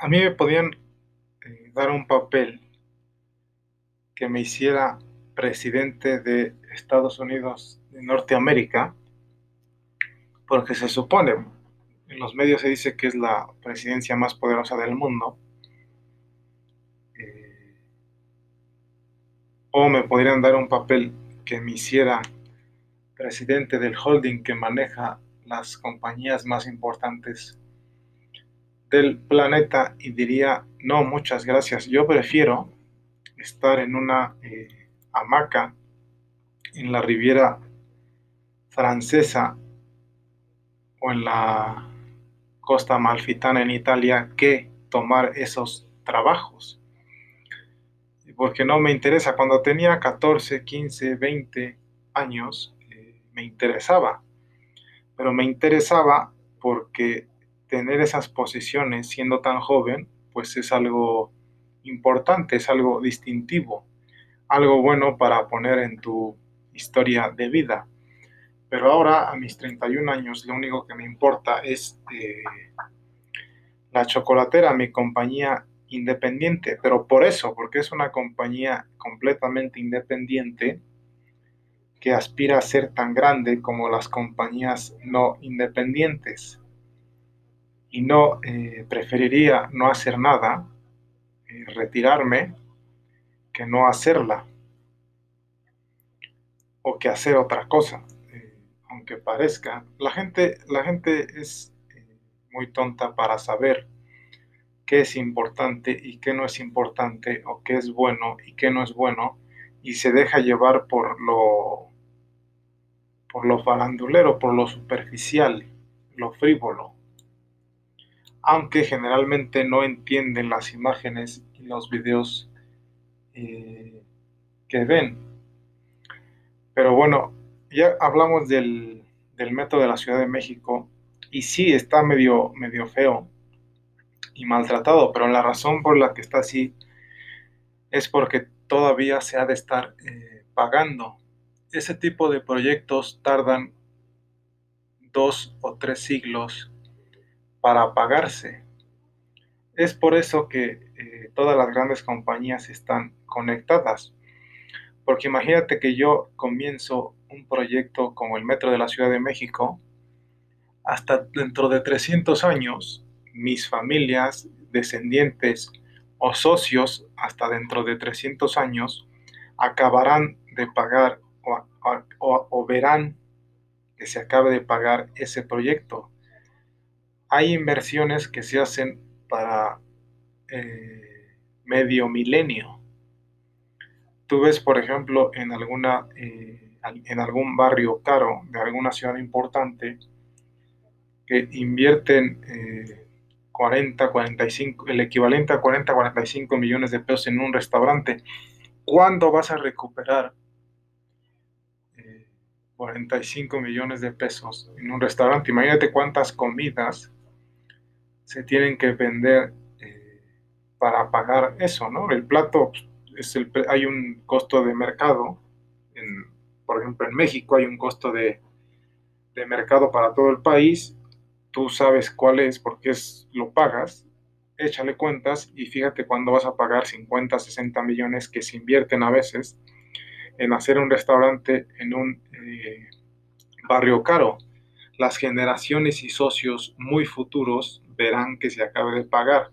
a mí me podían eh, dar un papel que me hiciera presidente de Estados Unidos de Norteamérica, porque se supone, en los medios se dice que es la presidencia más poderosa del mundo, eh, o me podrían dar un papel que me hiciera presidente del holding que maneja las compañías más importantes del planeta y diría, no, muchas gracias, yo prefiero estar en una eh, hamaca en la Riviera Francesa o en la costa malfitana en Italia que tomar esos trabajos. Porque no me interesa. Cuando tenía 14, 15, 20 años, eh, me interesaba. Pero me interesaba porque tener esas posiciones siendo tan joven, pues es algo importante, es algo distintivo, algo bueno para poner en tu historia de vida. Pero ahora, a mis 31 años, lo único que me importa es eh, la chocolatera, mi compañía independiente. Pero por eso, porque es una compañía completamente independiente, que aspira a ser tan grande como las compañías no independientes y no eh, preferiría no hacer nada, eh, retirarme, que no hacerla o que hacer otra cosa, eh, aunque parezca. La gente, la gente es muy tonta para saber qué es importante y qué no es importante, o qué es bueno y qué no es bueno, y se deja llevar por lo por lo farandulero, por lo superficial, lo frívolo aunque generalmente no entienden las imágenes y los videos eh, que ven. Pero bueno, ya hablamos del, del, metro de la Ciudad de México y sí está medio, medio feo y maltratado, pero la razón por la que está así es porque todavía se ha de estar eh, pagando. Ese tipo de proyectos tardan dos o tres siglos para pagarse. Es por eso que eh, todas las grandes compañías están conectadas. Porque imagínate que yo comienzo un proyecto como el Metro de la Ciudad de México, hasta dentro de 300 años, mis familias, descendientes o socios, hasta dentro de 300 años, acabarán de pagar o verán que se acabe de pagar ese proyecto hay inversiones que se hacen para eh, medio milenio. Tú ves, por ejemplo, en, alguna, eh, en algún barrio caro de alguna ciudad importante que invierten 40, eh, 45, el equivalente a 40, 45 millones de pesos en un restaurante. ¿Cuándo vas a recuperar 45 millones de pesos en un restaurante? Imagínate cuántas comidas se tienen que vender eh, para pagar eso, ¿no? El plato, es el, hay un costo de mercado, por ejemplo en México hay un costo de, de, mercado para todo el país, tú sabes cuál es porque es, lo pagas, échale cuentas y fíjate cuándo vas a pagar 50, 60 millones que se invierten a veces en hacer un restaurante en un eh, barrio caro. Las generaciones y socios muy futuros verán que se acabe de pagar.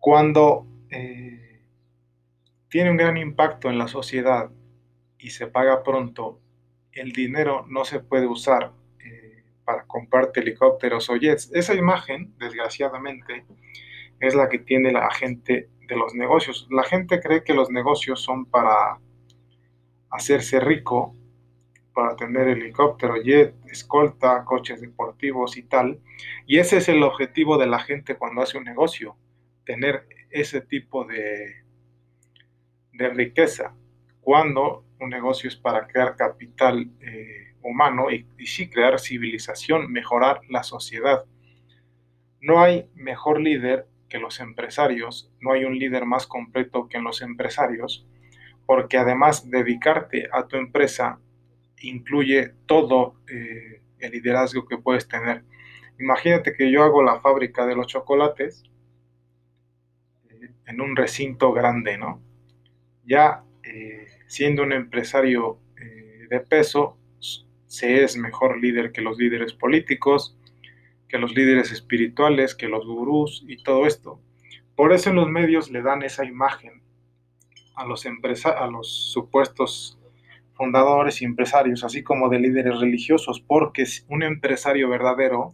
Cuando eh, tiene un gran impacto en la sociedad y se paga pronto, el dinero no se puede usar eh, para comprarte helicópteros o jets. Esa imagen, desgraciadamente, es la que tiene la gente de los negocios. La gente cree que los negocios son para hacerse rico para tener helicóptero, jet, escolta, coches deportivos y tal. Y ese es el objetivo de la gente cuando hace un negocio, tener ese tipo de, de riqueza. Cuando un negocio es para crear capital eh, humano y, y sí crear civilización, mejorar la sociedad. No hay mejor líder que los empresarios, no hay un líder más completo que los empresarios, porque además dedicarte a tu empresa incluye todo eh, el liderazgo que puedes tener. Imagínate que yo hago la fábrica de los chocolates eh, en un recinto grande, ¿no? Ya eh, siendo un empresario de peso, se es mejor líder que los líderes políticos, que los líderes espirituales, que los gurús y todo esto. Por eso en los medios le dan esa imagen a los, a los supuestos fundadores y empresarios, así como de líderes religiosos, porque un empresario verdadero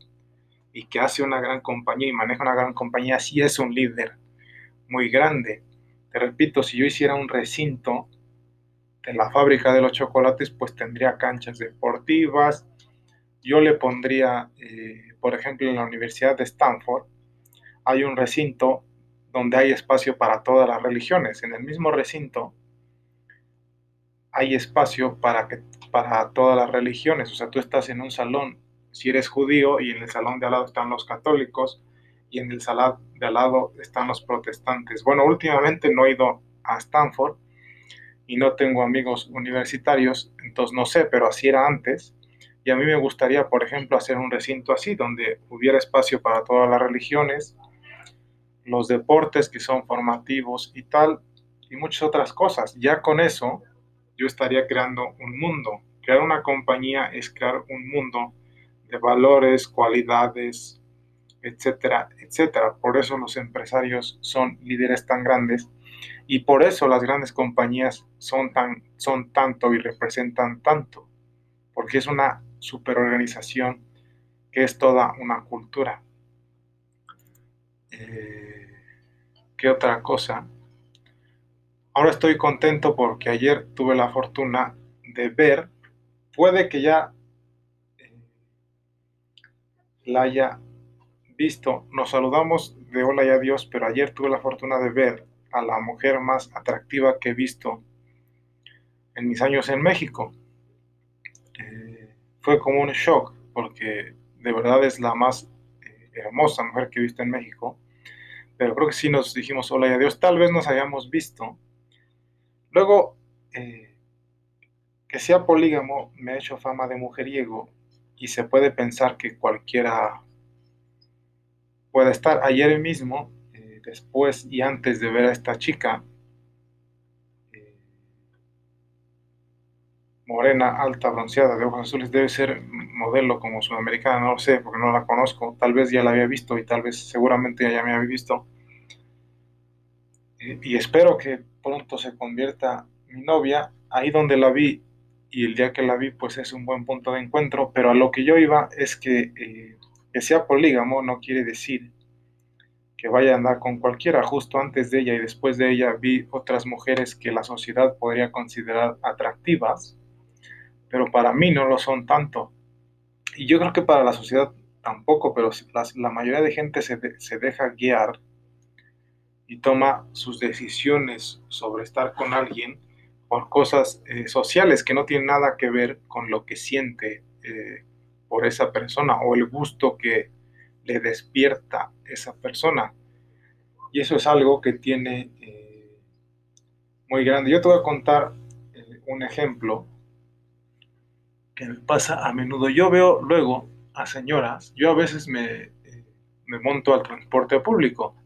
y que hace una gran compañía y maneja una gran compañía, sí es un líder muy grande. Te repito, si yo hiciera un recinto de la fábrica de los chocolates, pues tendría canchas deportivas. Yo le pondría, eh, por ejemplo, en la Universidad de Stanford, hay un recinto donde hay espacio para todas las religiones. En el mismo recinto hay espacio para, que, para todas las religiones. O sea, tú estás en un salón, si eres judío, y en el salón de al lado están los católicos, y en el salón de al lado están los protestantes. Bueno, últimamente no he ido a Stanford y no tengo amigos universitarios, entonces no sé, pero así era antes. Y a mí me gustaría, por ejemplo, hacer un recinto así, donde hubiera espacio para todas las religiones, los deportes que son formativos y tal, y muchas otras cosas. Ya con eso yo estaría creando un mundo. Crear una compañía es crear un mundo de valores, cualidades, etcétera, etcétera. Por eso los empresarios son líderes tan grandes y por eso las grandes compañías son, tan, son tanto y representan tanto, porque es una superorganización que es toda una cultura. Eh, ¿Qué otra cosa? Ahora estoy contento porque ayer tuve la fortuna de ver, puede que ya eh, la haya visto, nos saludamos de hola y adiós, pero ayer tuve la fortuna de ver a la mujer más atractiva que he visto en mis años en México. Eh, fue como un shock porque de verdad es la más eh, hermosa mujer que he visto en México. Pero creo que sí nos dijimos hola y adiós. Tal vez nos hayamos visto Luego, eh, que sea polígamo me ha hecho fama de mujeriego y se puede pensar que cualquiera puede estar. Ayer mismo, eh, después y antes de ver a esta chica, eh, morena, alta, bronceada, de ojos azules, debe ser modelo como sudamericana, no lo sé, porque no la conozco. Tal vez ya la había visto y tal vez seguramente ya me había visto. Y espero que pronto se convierta mi novia, ahí donde la vi y el día que la vi pues es un buen punto de encuentro, pero a lo que yo iba es que eh, que sea polígamo no quiere decir que vaya a andar con cualquiera. Justo antes de ella y después de ella vi otras mujeres que la sociedad podría considerar atractivas, pero para mí no lo son tanto. Y yo creo que para la sociedad tampoco, pero la mayoría de gente se, se deja guiar y toma sus decisiones sobre estar con alguien por cosas eh, sociales que no tienen nada que ver con lo que siente eh, por esa persona o el gusto que le despierta esa persona. Y eso es algo que tiene eh, muy grande. Yo te voy a contar un ejemplo que me pasa a menudo. Yo veo luego a señoras, yo a veces me, me monto al transporte público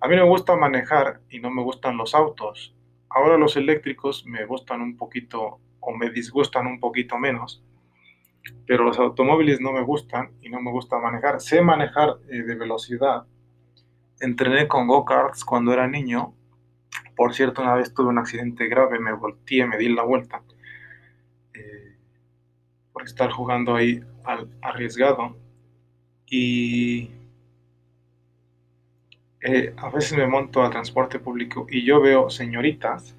a mí me gusta manejar y no me gustan los autos. Ahora los eléctricos me gustan un poquito o me disgustan un poquito menos. Pero los automóviles no me gustan y no me gusta manejar. Sé manejar eh, de velocidad. Entrené con go-karts cuando era niño. Por cierto, una vez tuve un accidente grave, me volteé, me di la vuelta. Eh, por estar jugando ahí arriesgado. Y eh, a veces me monto a transporte público y yo veo señoritas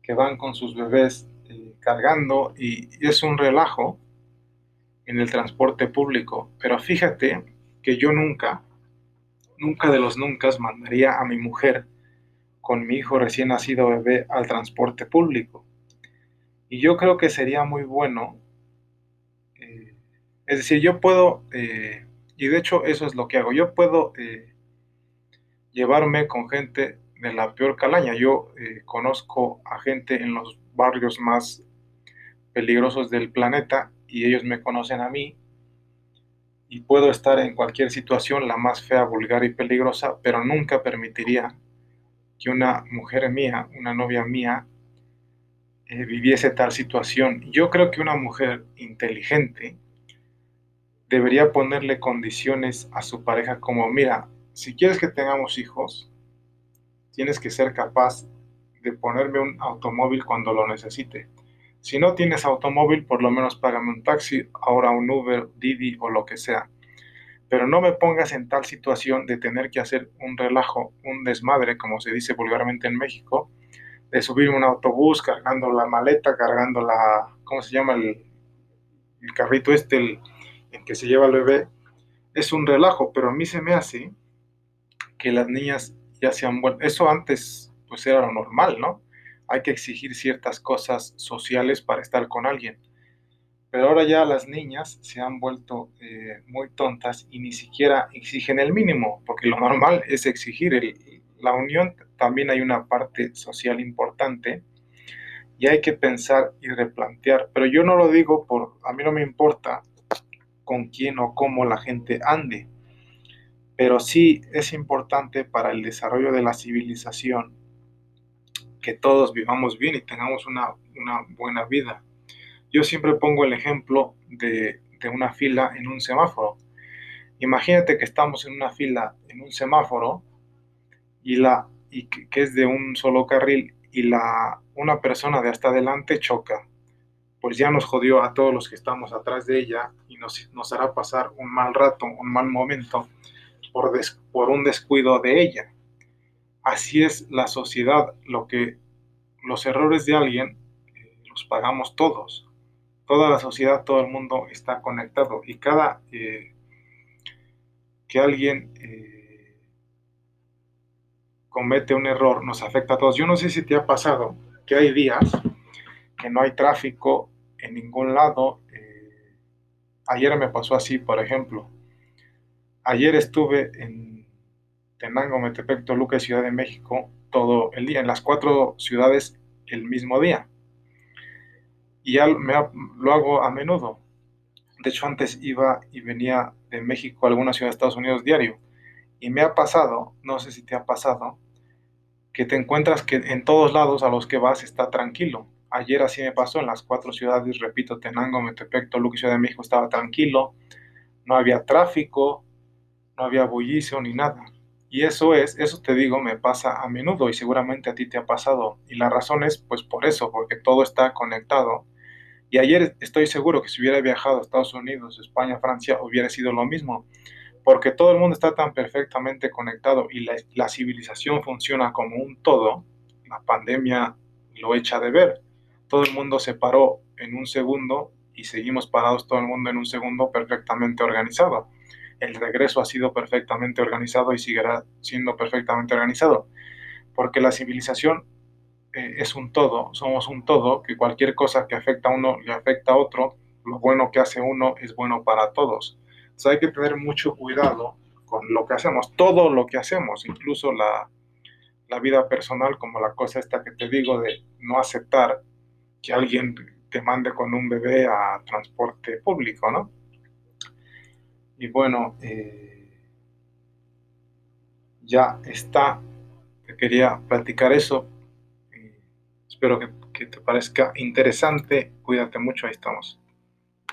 que van con sus bebés eh, cargando y, es un relajo en el transporte público. Pero fíjate que yo nunca, nunca de los nunca mandaría a mi mujer con mi hijo recién nacido bebé al transporte público. Y yo creo que sería muy bueno, eh, es decir, yo puedo, y de hecho eso es lo que hago, yo puedo llevarme con gente de la peor calaña. Yo eh, conozco a gente en los barrios más peligrosos del planeta y ellos me conocen a mí. y puedo estar en cualquier situación, la más fea, vulgar y peligrosa, pero nunca permitiría que una mujer mía, una novia mía, eh, viviese tal situación. Yo creo que una mujer inteligente debería ponerle condiciones a su pareja como, mira, si quieres que tengamos hijos, tienes que ser capaz de ponerme un automóvil cuando lo necesite. Si no tienes automóvil, por lo menos págame un taxi, ahora un Uber, Didi o lo que sea. Pero no me pongas en tal situación de tener que hacer un relajo, un desmadre, como se dice vulgarmente en México, de subirme un autobús cargando la maleta, cargando la, ¿cómo se llama? El, carrito este, el, en que se lleva el bebé. Es un relajo, pero a mí se me hace que las niñas ya se han vuelto, eso antes pues era lo normal, ¿no? hay que exigir ciertas cosas sociales para estar con alguien. Pero ahora ya las niñas se han vuelto eh, muy tontas y ni siquiera exigen el mínimo, porque lo normal es exigir. la unión también hay una parte social importante y hay que pensar y replantear. Pero yo no lo digo por, a mí no me importa con quién o cómo la gente ande, pero sí es importante para el desarrollo de la civilización que todos vivamos bien y tengamos una, buena vida. Yo siempre pongo el ejemplo de, una fila en un semáforo. Imagínate que estamos en una fila en un semáforo y, la, y que, es de un solo carril y la, una persona de hasta adelante choca. Pues ya nos jodió a todos los que estamos atrás de ella y nos, nos hará pasar un mal rato, un mal momento por, por un descuido de ella. Así es la sociedad, lo que los errores de alguien eh, los pagamos todos. Toda la sociedad, todo el mundo está conectado y cada eh, que alguien eh, comete un error nos afecta a todos. Yo no sé si te ha pasado que hay días que no hay tráfico en ningún lado. ayer me pasó así, por ejemplo. Ayer estuve en Tenango, Metepec, Toluca y Ciudad de México todo el día, en las cuatro ciudades el mismo día. Y ya me, lo hago a menudo. De hecho, antes iba y venía de México a alguna ciudad de Estados Unidos diario. Y me ha pasado, no sé si te ha pasado, que te encuentras que en todos lados a los que vas está tranquilo. Ayer así me pasó en las cuatro ciudades, repito, Tenango, Metepec, Toluca y Ciudad de México estaba tranquilo. No había tráfico, no había bullicio ni nada. Y eso es, eso te digo, me pasa a menudo y seguramente a ti te ha pasado. Y la razón es pues por eso, porque todo está conectado. Y ayer estoy seguro que si hubiera viajado a Estados Unidos, España, Francia, hubiera sido lo mismo. Porque todo el mundo está tan perfectamente conectado y la, la civilización funciona como un todo. La pandemia lo echa de ver. Todo el mundo se paró en un segundo y seguimos parados todo el mundo en un segundo perfectamente organizado el regreso ha sido perfectamente organizado y seguirá siendo perfectamente organizado, porque la civilización eh, es un todo, somos un todo, que cualquier cosa que afecta a uno le afecta a otro, lo bueno que hace uno es bueno para todos. Entonces hay que tener mucho cuidado con lo que hacemos, todo lo que hacemos, incluso la, la vida personal, como la cosa esta que te digo de no aceptar que alguien te mande con un bebé a transporte público, ¿no? Y bueno, eh, ya está. Te quería platicar eso. espero que, que te parezca interesante. Cuídate mucho, ahí estamos.